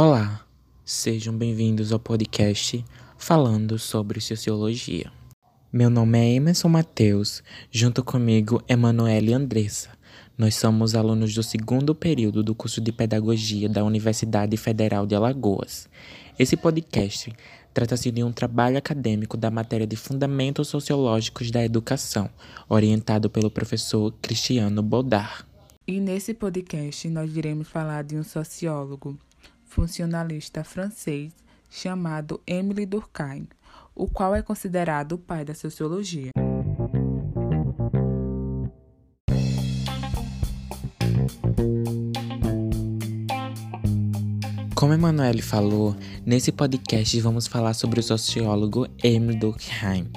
Olá, sejam bem-vindos ao podcast falando sobre sociologia. Meu nome é Emerson Mateus, junto comigo Emanuele Andressa. Nós somos alunos do segundo período do curso de Pedagogia da Universidade Federal de Alagoas. Esse podcast trata-se de um trabalho acadêmico da matéria de Fundamentos Sociológicos da Educação, orientado pelo professor Cristiano Bodar. E nesse podcast nós iremos falar de um sociólogo, funcionalista francês chamado Émile Durkheim, o qual é considerado o pai da sociologia. Como Emanuele falou, nesse podcast vamos falar sobre o sociólogo Émile Durkheim.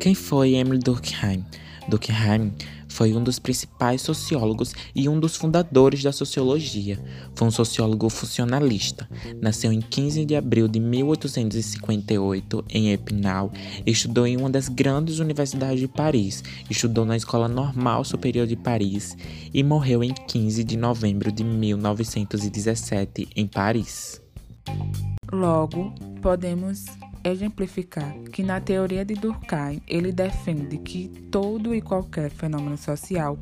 Quem foi Émile Durkheim? Durkheim foi um dos principais sociólogos e um dos fundadores da sociologia. Foi um sociólogo funcionalista. Nasceu em 15 de abril de 1858 em Epinal. Estudou em uma das grandes universidades de Paris. Estudou na Escola Normal Superior de Paris e morreu em 15 de novembro de 1917 em Paris. Logo, podemos exemplificar que na teoria de Durkheim ele defende que todo e qualquer fenômeno social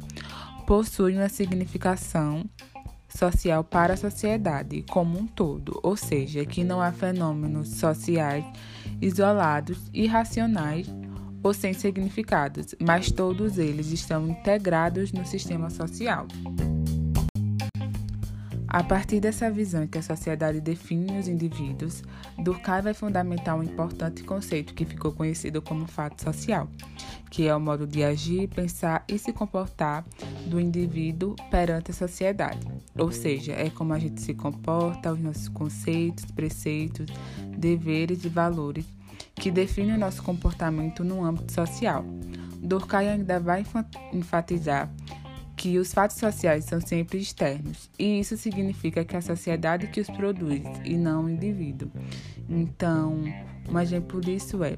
possui uma significação social para a sociedade como um todo, ou seja, que não há fenômenos sociais isolados, irracionais ou sem significados, mas todos eles estão integrados no sistema social. A partir dessa visão que a sociedade define os indivíduos, Durkheim vai fundamentar um importante conceito que ficou conhecido como fato social, que é o modo de agir, pensar e se comportar do indivíduo perante a sociedade. Ou seja, é como a gente se comporta, os nossos conceitos, preceitos, deveres e valores que definem o nosso comportamento no âmbito social. Durkheim ainda vai enfatizar que os fatos sociais são sempre externos, e isso significa que a sociedade que os produz e não o indivíduo. Então, um exemplo disso é: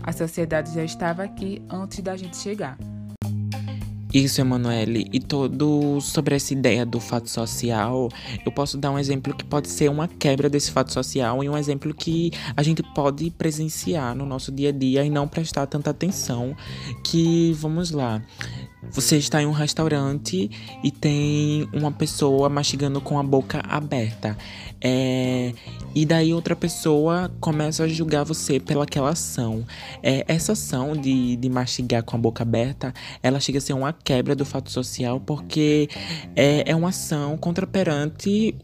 a sociedade já estava aqui antes da gente chegar. Isso, Emanuele, e todo sobre essa ideia do fato social, eu posso dar um exemplo que pode ser uma quebra desse fato social e um exemplo que a gente pode presenciar no nosso dia a dia e não prestar tanta atenção. Que, vamos lá, você está em um restaurante e tem uma pessoa mastigando com a boca aberta. É, e daí outra pessoa começa a julgar você pelaquela ação. É, essa ação de, de mastigar com a boca aberta, ela chega a ser uma quebra do fato social porque é, é uma ação contraperante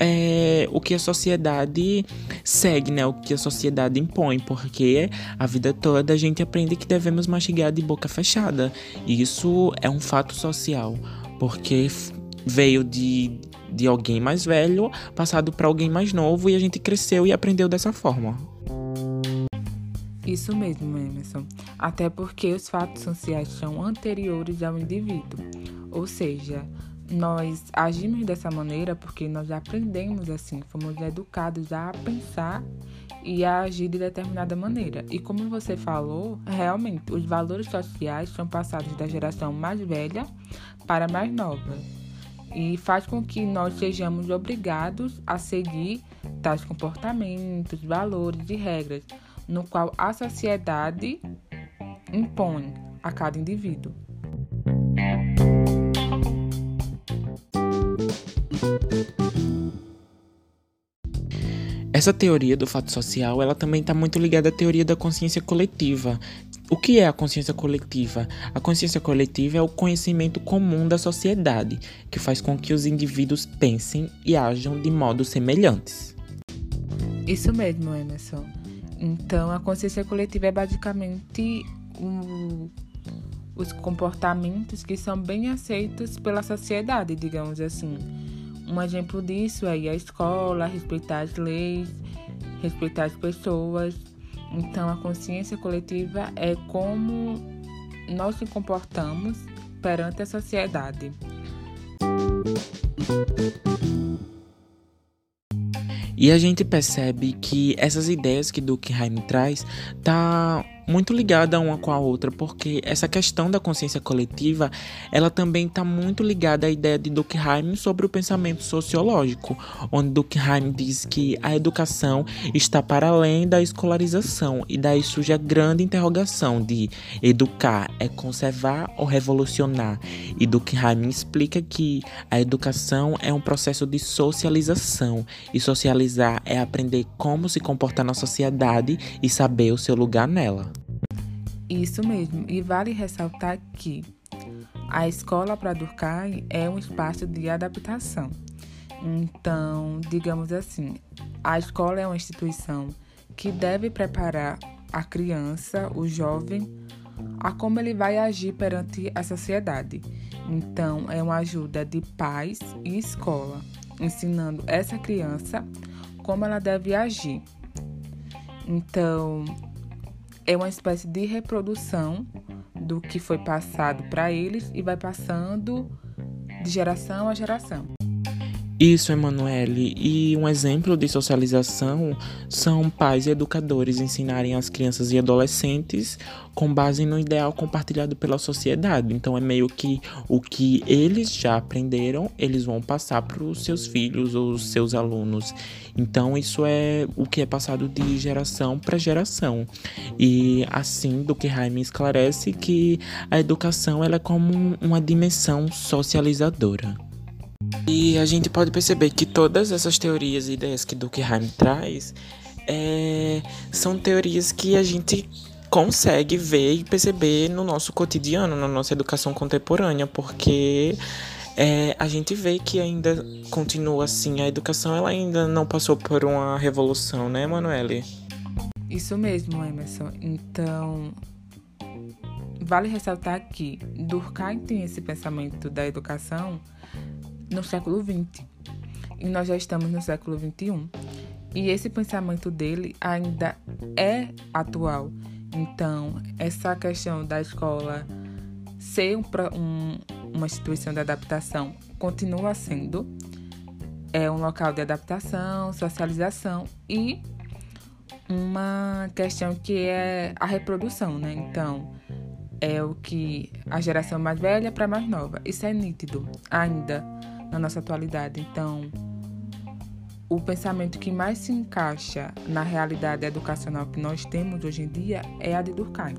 é, o que a sociedade segue, né? O que a sociedade impõe, porque a vida toda a gente aprende que devemos mastigar de boca fechada. E isso é um fato social, porque veio de, de alguém mais velho, passado para alguém mais novo, e a gente cresceu e aprendeu dessa forma. Isso mesmo, Emerson. Até porque os fatos sociais são anteriores ao indivíduo. Ou seja, nós agimos dessa maneira porque nós aprendemos assim, fomos educados a pensar e a agir de determinada maneira. E como você falou, realmente os valores sociais são passados da geração mais velha para a mais nova. E faz com que nós sejamos obrigados a seguir tais comportamentos, valores e regras, no qual a sociedade impõe a cada indivíduo. Essa teoria do fato social, ela também está muito ligada à teoria da consciência coletiva. O que é a consciência coletiva? A consciência coletiva é o conhecimento comum da sociedade, que faz com que os indivíduos pensem e ajam de modos semelhantes. Isso mesmo, Emerson. Então, a consciência coletiva é basicamente os comportamentos que são bem aceitos pela sociedade, digamos assim. Um exemplo disso é ir à escola, respeitar as leis, respeitar as pessoas. Então, a consciência coletiva é como nós nos comportamos perante a sociedade. E a gente percebe que essas ideias que Durkheim traz tá muito ligada uma com a outra, porque essa questão da consciência coletiva, ela também está muito ligada à ideia de Durkheim sobre o pensamento sociológico, onde Durkheim diz que a educação está para além da escolarização, e daí surge a grande interrogação de educar é conservar ou revolucionar, e Durkheim explica que a educação é um processo de socialização, e socializar é aprender como se comportar na sociedade e saber o seu lugar nela. Isso mesmo, e vale ressaltar que a escola para Durkheim é um espaço de adaptação. Então, digamos assim, a escola é uma instituição que deve preparar a criança, o jovem, a como ele vai agir perante a sociedade. Então, é uma ajuda de pais e escola, ensinando essa criança como ela deve agir. Então, é uma espécie de reprodução do que foi passado para eles e vai passando de geração a geração. Isso, Emanuele. E um exemplo de socialização são pais e educadores ensinarem as crianças e adolescentes com base no ideal compartilhado pela sociedade. Então é meio que o que eles já aprenderam, eles vão passar para os seus filhos ou os seus alunos. Então isso é o que é passado de geração para geração. E assim, do que Jaime esclarece que a educação ela é como uma dimensão socializadora. E a gente pode perceber que todas essas teorias e ideias que Durkheim traz é, são teorias que a gente consegue ver e perceber no nosso cotidiano, na nossa educação contemporânea, porque é, a gente vê que ainda continua assim, a educação ela ainda não passou por uma revolução, né, Manoele? Isso mesmo, Emerson. Então, vale ressaltar que Durkheim tem esse pensamento da educação no século XX. E nós já estamos no século XXI. E esse pensamento dele ainda é atual. Então, essa questão da escola ser um, um, uma instituição de adaptação continua sendo é um local de adaptação, socialização e uma questão que é a reprodução, né? Então, é o que a geração mais velha para mais nova. Isso é nítido ainda na nossa atualidade. Então, o pensamento que mais se encaixa na realidade educacional que nós temos hoje em dia é a de Durkheim.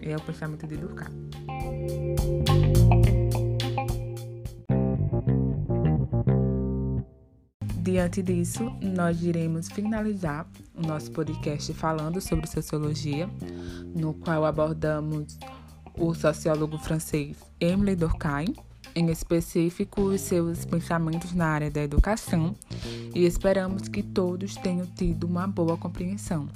É o pensamento de Durkheim. Diante disso, nós iremos finalizar o nosso podcast falando sobre sociologia, no qual abordamos o sociólogo francês Emile Durkheim em específico os seus pensamentos na área da educação e esperamos que todos tenham tido uma boa compreensão.